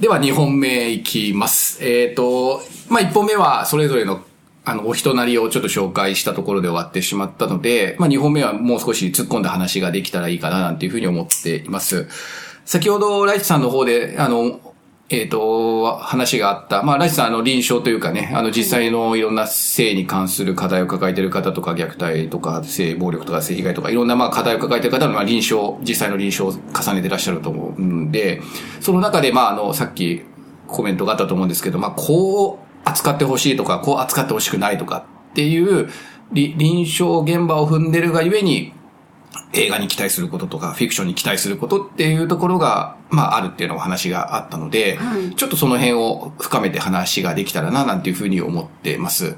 では2本目いきます。えっ、と、まあ、1本目はそれぞれのあの、お人なりをちょっと紹介したところで終わってしまったので、まあ、2本目はもう少し突っ込んだ話ができたらいいかななんていうふうに思っています。先ほど、ライチさんの方で、あの、えっ、と、話があった。まあ、ライチさん、あの、臨床というかね、あの、実際のいろんな性に関する課題を抱えている方とか、虐待とか、性暴力とか、性被害とか、いろんな、まあ、課題を抱えている方の、まあ、臨床、実際の臨床を重ねてらっしゃると思うんで、その中で、まあ、あの、さっきコメントがあったと思うんですけど、まあ、こう扱ってほしいとか、こう扱ってほしくないとかっていう、臨床現場を踏んでるがゆえに、映画に期待することとか、フィクションに期待することっていうところが、まあ、あるっていうのお話があったので、はい。ちょっとその辺を深めて話ができたらな、なんていうふうに思ってます。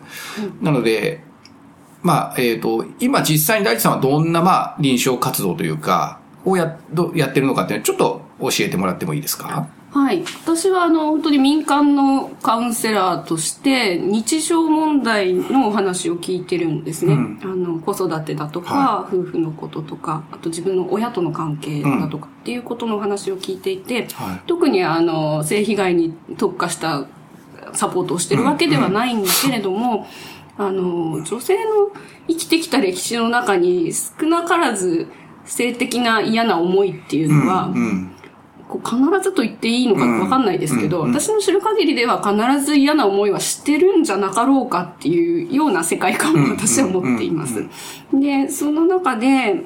なので、まあ、えっ、と、今実際に大地さんはどんな、まあ、臨床活動というか、をや、どやってるのかっていうのをちょっと教えてもらってもいいですか？はい。私は、あの、本当に民間のカウンセラーとして、日常問題のお話を聞いてるんですね。うんあの、子育てだとか、は夫婦のこととか、あと自分の親との関係だとかっていうことのお話を聞いていて、はい特に、あの、性被害に特化したサポートをしてるわけではないんだけれども、あの、女性の生きてきた歴史の中に少なからず性的な嫌な思いっていうのは、うん。こう必ずと言っていいのかわかんないですけど、うんうん。私の知る限りでは必ず嫌な思いはしてるんじゃなかろうかっていうような世界観を私は持っています。で、その中で、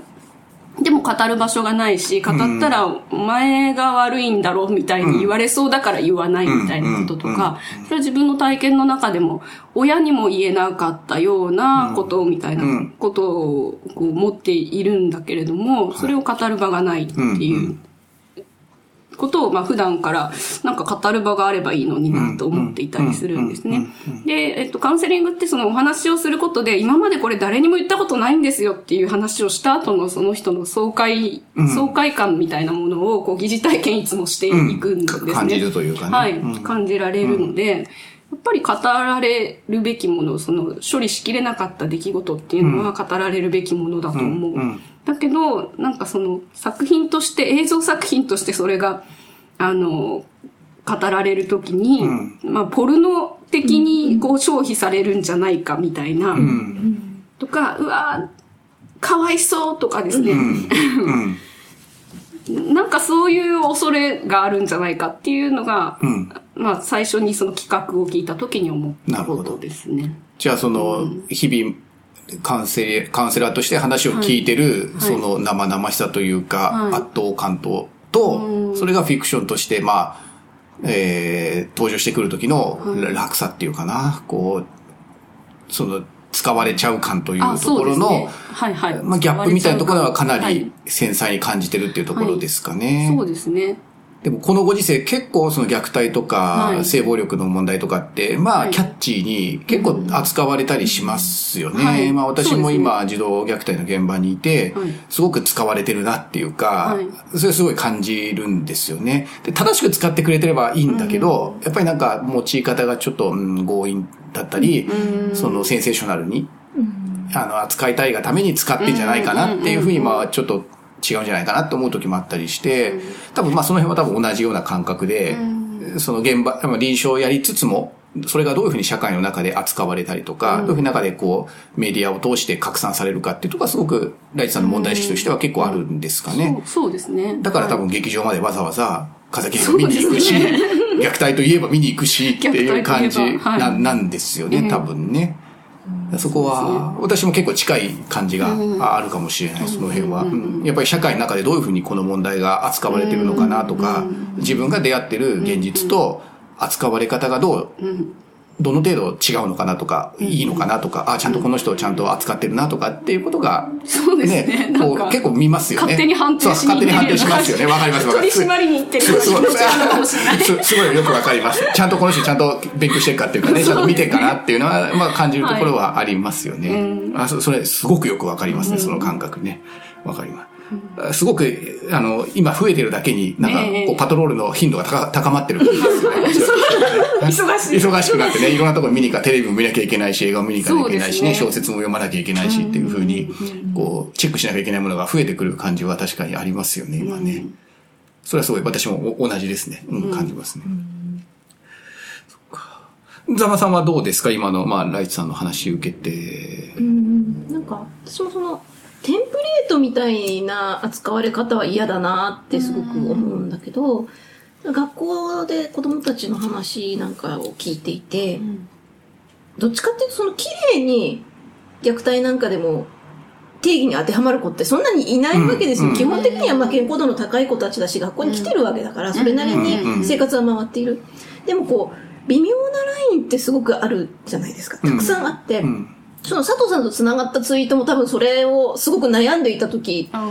でも語る場所がないし、語ったらお前が悪いんだろうみたいに言われそうだから言わないみたいなこととか、それは自分の体験の中でも親にも言えなかったようなことみたいなことをこう持っているんだけれども、それを語る場がないっていうことを、まあ普段からなんか語る場があればいいのになと思っていたりするんですね。で、えっと、カウンセリングってそのお話をすることで、今までこれ誰にも言ったことないんですよっていう話をした後のその人の爽快、爽快感みたいなものをこう疑似体験いつもしていくんですね。感じるというかねはい。感じられるので、やっぱり語られるべきもの、その処理しきれなかった出来事っていうのは語られるべきものだと思う。だけど、なんかその作品として、映像作品としてそれが、あの、語られるときに、まあ、ポルノ的にこう消費されるんじゃないかみたいな、とか、うわかわいそうとかですね、なんかそういう恐れがあるんじゃないかっていうのが、まあ最初にその企画を聞いた時に思ったことですね。じゃあその、日々、カウンセカウンセラーとして話を聞いてる、その生々しさというか、はい。圧倒感と、と、それがフィクションとして、まあ、えー、登場してくる時の落差っていうかな、こう、その、使われちゃう感というあ、ところの、ね。はいはい。まあ、ギャップみたいなところはかなはい。り繊細に感じてるっていうところですかね。そうですね。でもこのご時世結構その虐待とかはい。性暴力の問題とかって、まはい。あキャッチーに結構扱われたりしますよね。はい。まあ私も今児童虐待の現場にいてはい、すごく使われてるなっていうかはい、それすごい感じるんですよね。で正しく使ってくれてればいいんだけど、やっぱりなんか用い方がちょっと、うん強引だったり、そのセンセーショナルに、あの、扱いたいがために使ってんじゃないかなっていうふうに、まあ、ちょっと違うんじゃないかなと思う時もあったりして、多分まあその辺は多分同じような感覚で、その現場、まあ臨床をやりつつも、それがどういうふうに社会の中で扱われたりとか、どういうふうに中でこう、メディアを通して拡散されるかっていうところはすごく、ライチさんの問題意識としては結構あるんですかね。そうですね。だから多分劇場までわざわざ、風景が見に行くし、虐待といえば見に行くし っていう感じなんですよね、多分ね。そこは、私も結構近い感じがあるかもしれない、その辺は。うん。やっぱり社会の中でどういうふうにこの問題が扱われてるのかなとか、自分が出会ってる現実と扱われ方がどう、どの程度違うのかなとか、いいのかなとか、あ、ちゃんとこの人をちゃんと扱ってるなとかっていうことが、そうですねこう結構見ますよね。勝手に判定しそうに行ってる勝手に判定しますよね。わかりますわかります。取り締まりに行ってるすすごいよくわかります。ちゃんとこの人ちゃんと勉強してるかっていうかね、ちゃんと見てるかなっていうのは、まあ感じるところはありますよね。あそそれ、すごくよくわかりますね、その感覚ね。わかります。すごく、あの、今増えてるだけに、なんか、ええこう、パトロールの頻度が高高まってるんですよね。忙しい。忙しくなってね、いろんなところ見に行か、テレビも見なきゃいけないし、映画も見に行かなきゃいけないしね、そうですね小説も読まなきゃいけないしっていうふうに、こう、チェックしなきゃいけないものが増えてくる感じは確かにありますよね、今ね。それはすごい私も同じですね。うん、感じますね。そっか。ザマさんはどうですか？今の、まあ、ライチさんの話受けて。うん、なんか、私もその、テンプレートみたいな扱われ方は嫌だなってすごく思うんだけど、学校で子供たちの話なんかを聞いていて、どっちかっていうとその綺麗に虐待なんかでも定義に当てはまる子ってそんなにいないわけですよ。うん基本的にはまあ健康度の高い子たちだし、学校に来てるわけだから、それなりに生活は回っている。でもこう、微妙なラインってすごくあるじゃないですか。たくさんあって、うん。その佐藤さんと繋がったツイートも多分それをすごく悩んでいた時、あ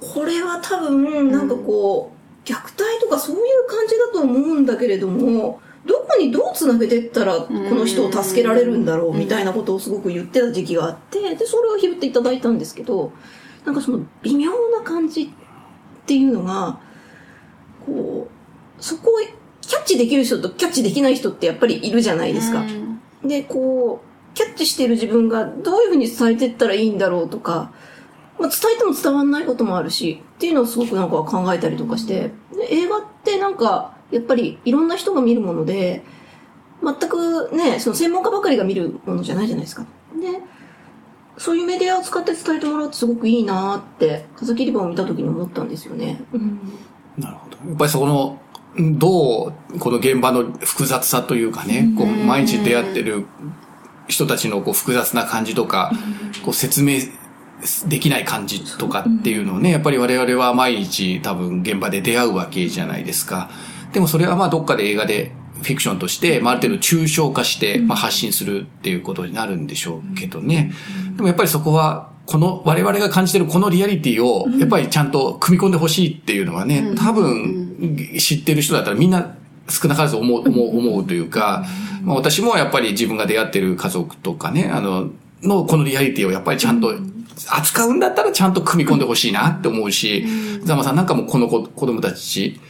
これは多分なんかこう、虐待とかそういう感じだと思うんだけれども、どこにどうつなげてったらこの人を助けられるんだろうみたいなことをすごく言ってた時期があって、で、それを拾っていただいたんですけど、なんかその微妙な感じっていうのが、こう、そこをキャッチできる人とキャッチできない人ってやっぱりいるじゃないですか。で、こう、キャッチしてる自分がどういうふうに伝えてったらいいんだろうとか、まあ、伝えても伝わんないこともあるし、っていうのをすごくなんか考えたりとかして、で映画ってなんか、やっぱりいろんな人が見るもので、全くね、その専門家ばかりが見るものじゃないじゃないですか。で、そういうメディアを使って伝えてもらうってすごくいいなーって、風切り場を見た時に思ったんですよね。うん。なるほど。やっぱりそこの、どう、この現場の複雑さというかね、こう、毎日出会ってる人たちのこう複雑な感じとか、こう説明できない感じとかっていうのをね、やっぱり我々は毎日多分現場で出会うわけじゃないですか。でもそれはまあどっかで映画でフィクションとして、まあある程度抽象化して、まあ発信するっていうことになるんでしょうけどね。でもやっぱりそこは、この我々が感じてるこのリアリティを、やっぱりちゃんと組み込んでほしいっていうのはね、多分知ってる人だったらみんな少なからず思う、思う、思うというか、まあ私もやっぱり自分が出会ってる家族とかね、あの、のこのリアリティをやっぱりちゃんと扱うんだったらちゃんと組み込んでほしいなって思うし、ザマさんなんかもこの子子供たち、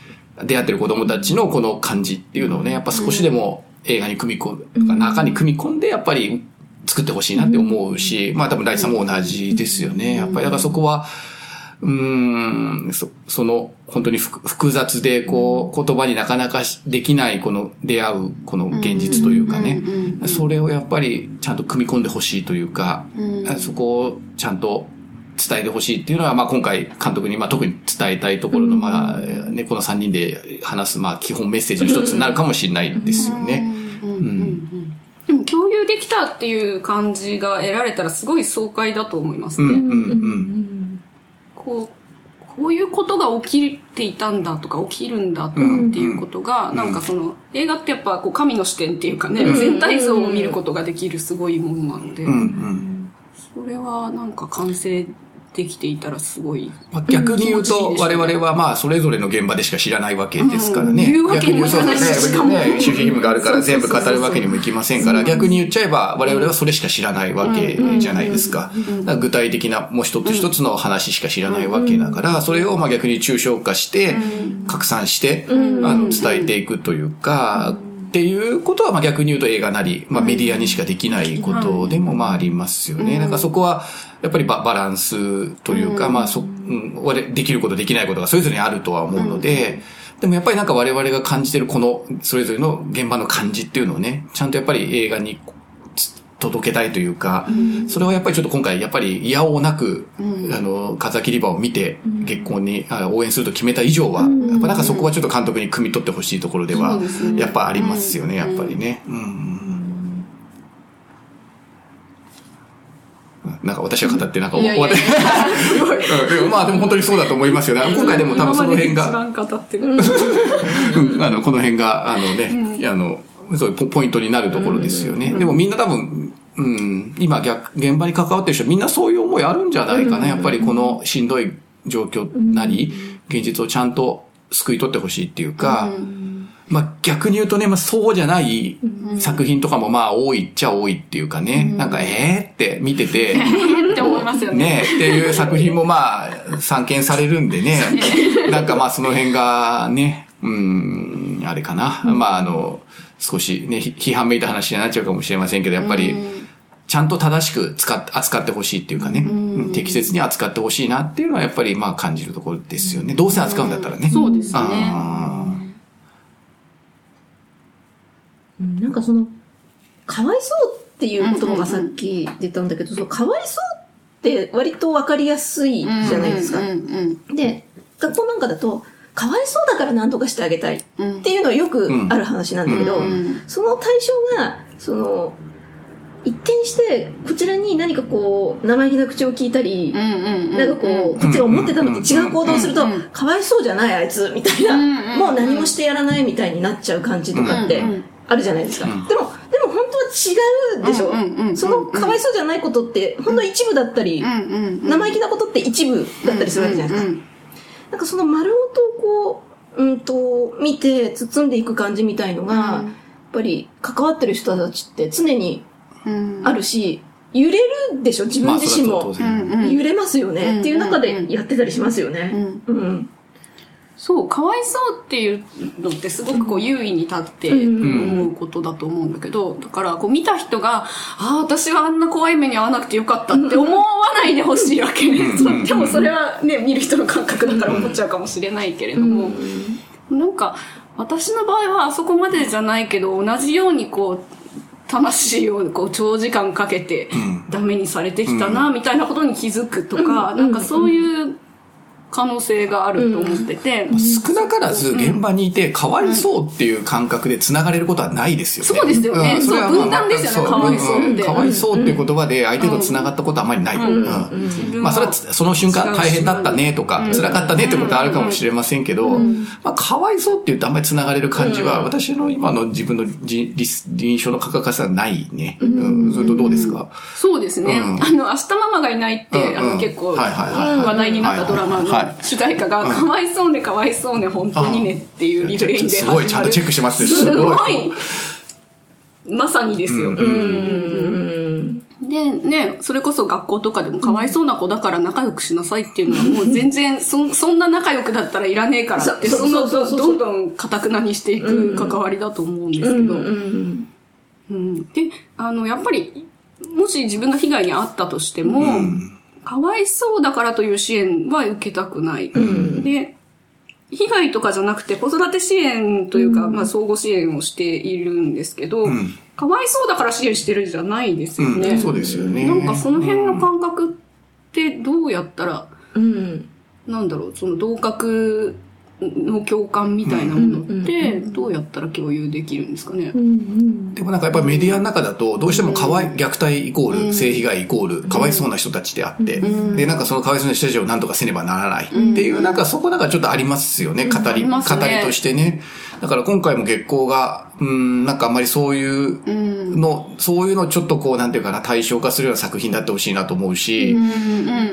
出会ってる子供たちのこの感じっていうのをね、やっぱ少しでも映画に組み込む、とか中に組み込んでやっぱり作ってほしいなって思うし、まあ多分ライチさんも同じですよね。やっぱりだからそこは、うーん、そその、本当に複複雑で、こう、言葉になかなかしできない、この出会う、この現実というかね、それをやっぱりちゃんと組み込んでほしいというか、そこをちゃんと伝えてほしいっていうのは、まあ今回監督に、まあ特に伝えたいところの、まあ、ね、この3人で話す、まあ基本メッセージの一つになるかもしれないですよね。でも共有できたっていう感じが得られたらすごい爽快だと思いますうん、うね。ん、うん。こう、こういうことが起きていたんだとか起きるんだとかっていうことが、なんかその、映画ってやっぱこう神の視点っていうかね、全体像を見ることができるすごいものなので、うん、うん。それはなんか完成できていたらすごい。まあ、逆に言うと、我々はまあ、それぞれの現場でしか知らないわけですからね。うん言うわけにもいかないし逆にそうしかもね、守秘義務があるから全部語るわけにもいきませんから、逆に言っちゃえば、我々はそれしか知らないわけじゃないですか。具体的な、もう一つ一つの話しか知らないわけだから、それをまあ逆に抽象化して、拡散して、あの、伝えていくというか、っていうことは、まあ逆に言うと映画なり、まあメディアにしかできないことでもまあありますよね。だからそこは、やっぱりババランスというか、まあそ、うん、我々できることできないことがそれぞれにあるとは思うので、でもやっぱりなんか我々が感じてるこの、それぞれの現場の感じっていうのをね、ちゃんとやっぱり映画につ届けたいというか、それはやっぱりちょっと今回やっぱり嫌おなく、あの、風切り場を見て、結婚にあ応援すると決めた以上は、やっぱなんかそこはちょっと監督に汲み取ってほしいところではやっぱありますよね、やっぱりね。うんなんか私が語ってなんかいやいやいや。終わって。まあでも本当にそうだと思いますよね。今回でも多分その辺が、あの、この辺が、あのね、あの、そういうポポイントになるところですよね。でもみんな多分、うん、今逆、現場に関わってる人みんなそういう思いあるんじゃないかな。やっぱりこのしんどい状況なり、現実をちゃんと救い取ってほしいっていうか、まあ逆に言うとね、まあそうじゃない作品とかもまあ多いっちゃ多いっていうかね、なんかえーって見てて、って思いますよね。ねっていう作品もまあ、散見されるんでね、なんかまあその辺がね、うん、あれかな。まああの、少しね、ひ批判めいた話になっちゃうかもしれませんけど、やっぱり、ちゃんと正しく使っ扱ってほしいっていうかね、うん適切に扱ってほしいなっていうのはやっぱりまあ感じるところですよね。どうせ扱うんだったらね。そうですね。あうんなんかその、かわいそうっていう言葉がさっき出たんだけど、そのかわいそうって割とわかりやすいじゃないですか。うんうんで、学校なんかだと、かわいそうだから何とかしてあげたいっうん。ていうのはよくある話なんだけど、うん。うん。その対象が、その、一見して、こちらに何かこう、生意気な口を聞いたり、なんかこう、こっちが思ってたのと違う行動をするとかわいそうじゃないあいつ、みたいな、んもう何もしてやらないみたいになっちゃう感じとかってあるじゃないですか。でうん。も、でも本当は違うでしょ。そのかわいそうじゃないことって、ほんの一部だったり、生意気なことって一部だったりするわけじゃないですか。うんなんかその丸ごとこう、うんと、見て包んでいく感じみたいのが、やっぱり関わってる人たちって常にうん。あるし、揺れるでしょ？自分自身も。まあ揺れますよね、うんっていう中でやってたりしますよね。うん。うん。そう、かわいそうっていうのってすごくこう優位に立ってうん思うことだと思うんだけど、だからこう見た人が、ああ、私はあんな怖い目に遭わなくてよかったって思わないでほしいわけ。ね。でもそれはね、見る人の感覚だから思っちゃうかもしれないけれども、なんか私の場合はあそこまでじゃないけど、同じようにこう、魂をこう長時間かけてダメにされてきたな、みたいなことに気づくとか、なんかそういう可能性があると思ってて、少なからず現場にいて、かわいそうっていう感覚で繋がれることはないですよね。そうですよね。ん。れはそう分断ですよね。そかわいそうって。ん。かわいそうっていう言葉で相手と繋がったことはあまりない。うん。まあそれはその瞬間大変だったねとか、辛かったねってことはあるかもしれませんけど、まあかわいそうって言うとあんまり繋がれる感じは、私の今の自分のじ臨床の価格化はないね。うん。それとどうですか？そうですね。うん。あの、明日ママがいないって、うん。うん。あの、結構、話題になったドラマのはい主題歌が、かわいそうね、かわいそうね、本当にねっていうリフレインで。すごいちゃんとチェックしてますねすごい。まさにですよ。うんうん。で、ね、それこそ学校とかでもかわいそうな子だから仲良くしなさいっていうのはもう全然、そ、そんな仲良くだったらいらねえからって、そその、どんどん堅くなにしていく関わりだと思うんですけど。うん。うんで、あの、やっぱり、もし自分が被害に遭ったとしても、かわいそうだからという支援は受けたくない。で、被害とかじゃなくて子育て支援というか、まあ相互支援をしているんですけど、んかわいそうだから支援してるんじゃないですよね。うんそうですよね。なんかその辺の感覚ってどうやったら、うん。なんだろう、その同格の共感みたいなものって、どうやったら共有できるんですかね？うん。でもなんかやっぱりメディアの中だと、どうしてもかわい、虐待イコール、性被害イコール、かわいそうな人たちであって、で、なんかそのかわいそうな人たちを何とかせねばならないっていう、なんかそこなんかちょっとありますよね、語り、語りとしてね。だから今回も月光が、うん、なんかあんまりそういうの、そういうのをちょっとこう、なんていうかな、対象化するような作品だってほしいなと思うし、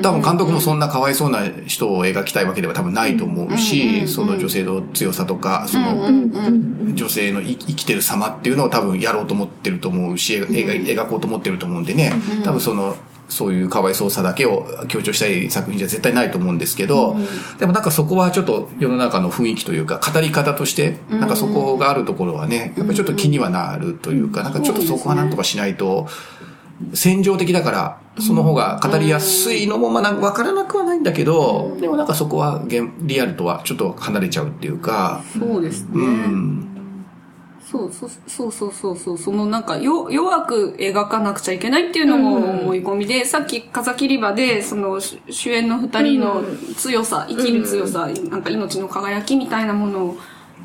多分監督もそんなかわいそうな人を描きたいわけでは多分ないと思うし、その女性の強さとか、その女性の生生きてる様っていうのを多分やろうと思ってると思うし、描描こうと思ってると思うんでね、多分その、そういうかわいそうさだけを強調したい作品じゃ絶対ないと思うんですけど、でもなんかそこはちょっと世の中の雰囲気というか、語り方として、なんかそこがあるところはね、やっぱりちょっと気にはなるというか、なんかちょっとそこはなんとかしないと、戦場的だから、その方が語りやすいのも、まあなんかわからなくはないんだけど、でもなんかそこは現リアルとはちょっと離れちゃうっていうか、そうですね。うん。そうそうそうそうそうそうそのなんかよ弱く描かなくちゃいけないっていうのも思い込みで、さっき風切り場でその主主演の二人の強さ、生きる強さ、なんか命の輝きみたいなもの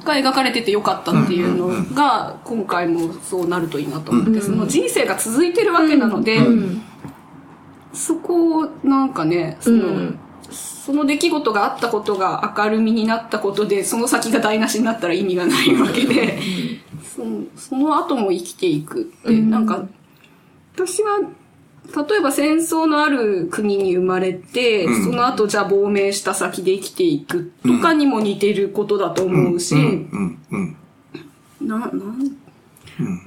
が描かれててよかったっていうのが今回もそうなるといいなと思って、その人生が続いてるわけなので、そこをなんかねその、その出来事があったことが明るみになったことで、その先が台無しになったら意味がないわけで、そのその後も生きていくって、なんか、私は、例えば戦争のある国に生まれて、その後じゃあ亡命した先で生きていくとかにも似てることだと思うし、うん、うん。な、なん、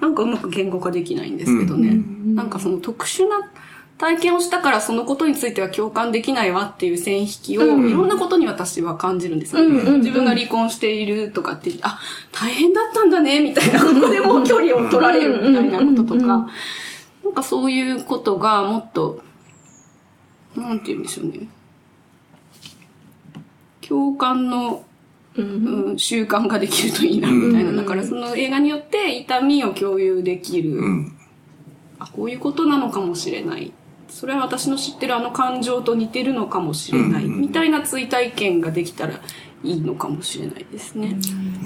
なんかうまく言語化できないんですけどね。なんかその特殊な体験をしたからそのことについては共感できないわっていう線引きを、いろんなことに私は感じるんですよ、ね自分が離婚しているとかって、あ、大変だったんだね、みたいなことでも距離を取られるみたいなこととか、なんかそういうことがもっとなんて言うんでしょうね。共感の、うん、習慣ができるといいな、みたいな。だからその映画によって痛みを共有できる。うん。あ、こういうことなのかもしれない。それは私の知ってるあの感情と似てるのかもしれない。みたいな追体験ができたらいいのかもしれないですね。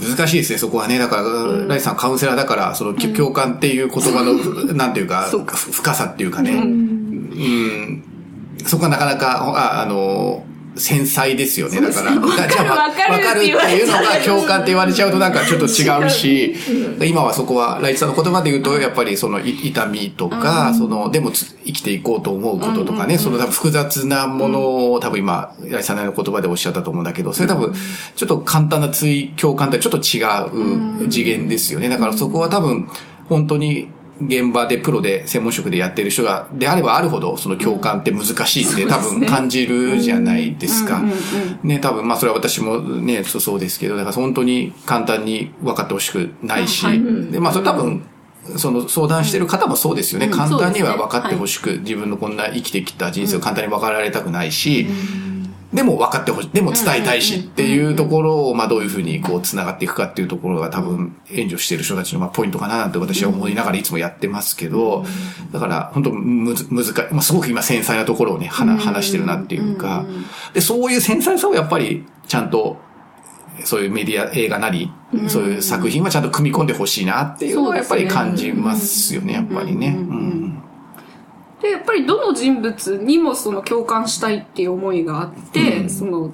難しいですね、そこはね。だから、ライさんカウンセラーだから、その、き共感っていう言葉の、なんていうか、ふ深さっていうかね。うん。そこはなかなか、ああの、繊細ですよね。だから、じゃあ、わかるわかるっていうのが共感って言われちゃうとなんかちょっと違うし、今はそこは、ライチさんの言葉で言うと、やっぱりそのい痛みとか、その、でもつ生きていこうと思うこととかね、その多分複雑なものを多分今、ライチさんの言葉でおっしゃったと思うんだけど、それ多分、ちょっと簡単な追共感ってちょっと違う次元ですよね。だからそこは多分、本当に、現場でプロで専門職でやってる人が、であればあるほど、その共感って難しいって多分感じるじゃないですか。ね、多分、まあそれは私もね、そうそうですけど、だから本当に簡単に分かってほしくないし、で、まあそれ多分、その相談してる方もそうですよね。うん簡単には分かってほしく、自分のこんな生きてきた人生を簡単に分かられたくないし、でも分かってほしい、でも伝えたいしっていうところを、まあどういうふうにこう繋がっていくかっていうところが多分援助している人たちのまあポイントかななんて私は思いながらいつもやってますけど、だから本当むず、難しい、まあすごく今繊細なところをね、話話してるなっていうか、で、そういう繊細さをやっぱりちゃんとそういうメディア、映画なり、そういう作品はちゃんと組み込んでほしいなっていうのはやっぱり感じますよね、やっぱりね。うんで、やっぱりどの人物にもその共感したいっていう思いがあって、その、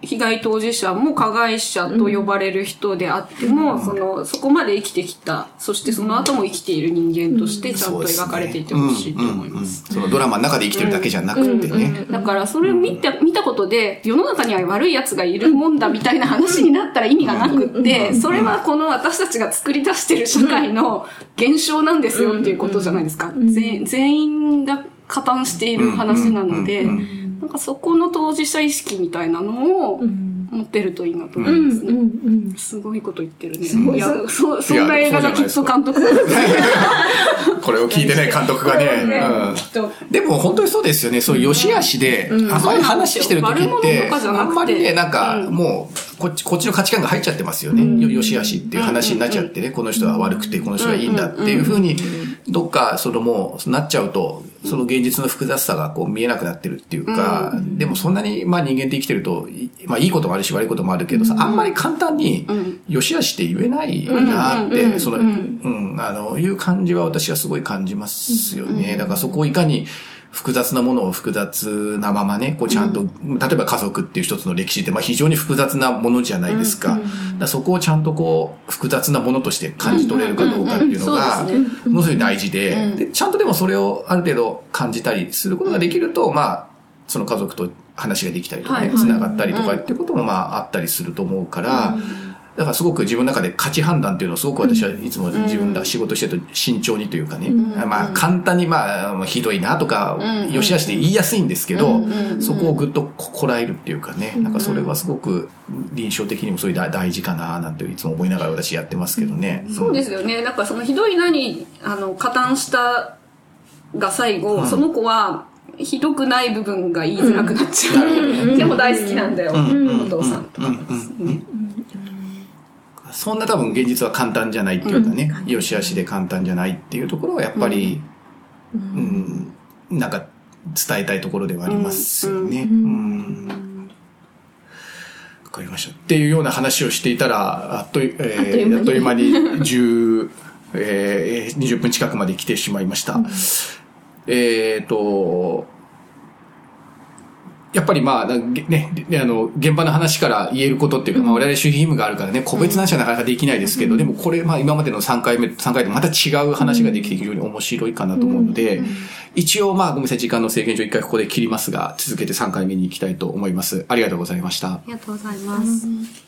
被害当事者も加害者と呼ばれる人であっても、その、そこまで生きてきた、そしてその後も生きている人間としてちゃんと描かれていてほしいと思います。そのドラマの中で生きてるだけじゃなくてね。だからそれを見た、見たことで、世の中には悪い奴がいるもんだみたいな話になったら意味がなくって、それはこの私たちが作り出してる社会の現象なんですよっていうことじゃないですか。全全員が加担している話なので、なんかそこの当事者意識みたいなのを持ってるといいなと思いますね。すごいこと言ってるね。い。や、そ、そんな映画がきっと監督。だ これを聞いてね、監督がね。うん。きっと。でも本当にそうですよね。そういう良し悪しで、あんまり話してる時悪って、者とかじゃなくて。あんまりね、なんかもう、こっち、こっちの価値観が入っちゃってますよね。よ良し悪しっていう話になっちゃってね、この人は悪くて、この人はいいんだっていうふうに、どっか、そのもう、なっちゃうと、その現実の複雑さがこう見えなくなってるっていうか、でもそんなに、まあ人間って生きてると、いまあいいこともあるし悪いこともあるけどさ、あんまり簡単に、良し悪しって言えないなって、その、うん、あの、いう感じは私はすごい感じますよね。だからそこをいかに、複雑なものを複雑なままね、こうちゃんと、例えば家族っていう一つの歴史って、まあ非常に複雑なものじゃないですか。だからそこをちゃんとこう、複雑なものとして感じ取れるかどうかっていうのが、うんうんうん。ものすごい大事で、で、ちゃんとでもそれをある程度感じたりすることができると、まあ、その家族と話ができたりとかね、繋がったりとかっていうこともまああったりすると思うから、だからすごく自分の中で価値判断っていうのをすごく私はいつも自分が仕事してると慎重にというかね、まあ簡単にまあひどいなとか、よしあしで言いやすいんですけど、そこをぐっとここらえるっていうかね、なんかそれはすごく臨床的にもそういう大大事かななんていつも思いながら私やってますけどね。そう。ですよね。なんかそのひどいなに、あの、加担したが最後、その子は、ひどくない部分が言いづらくなっちゃう。でも大好きなんだよ、お父さんとか。そんな多分現実は簡単じゃないっていうかね、よしあしで簡単じゃないっていうところはやっぱり、うん、なんか伝えたいところではありますよね。うんわかりました。っていうような話をしていたら、あっという、えーあっという間に10、えー、20分近くまで来てしまいました。えっ、と、やっぱりまあ、ね、ねあの、現場の話から言えることっていうか、まあ我々守秘義務があるからね、個別な話はなかなかできないですけど、でもこれ、まあ今までの3回目、3回でまた違う話ができて非常に面白いかなと思うので、一応まあごめんなさい、時間の制限上一回ここで切りますが、続けて3回目に行きたいと思います。ありがとうございました。ありがとうございます。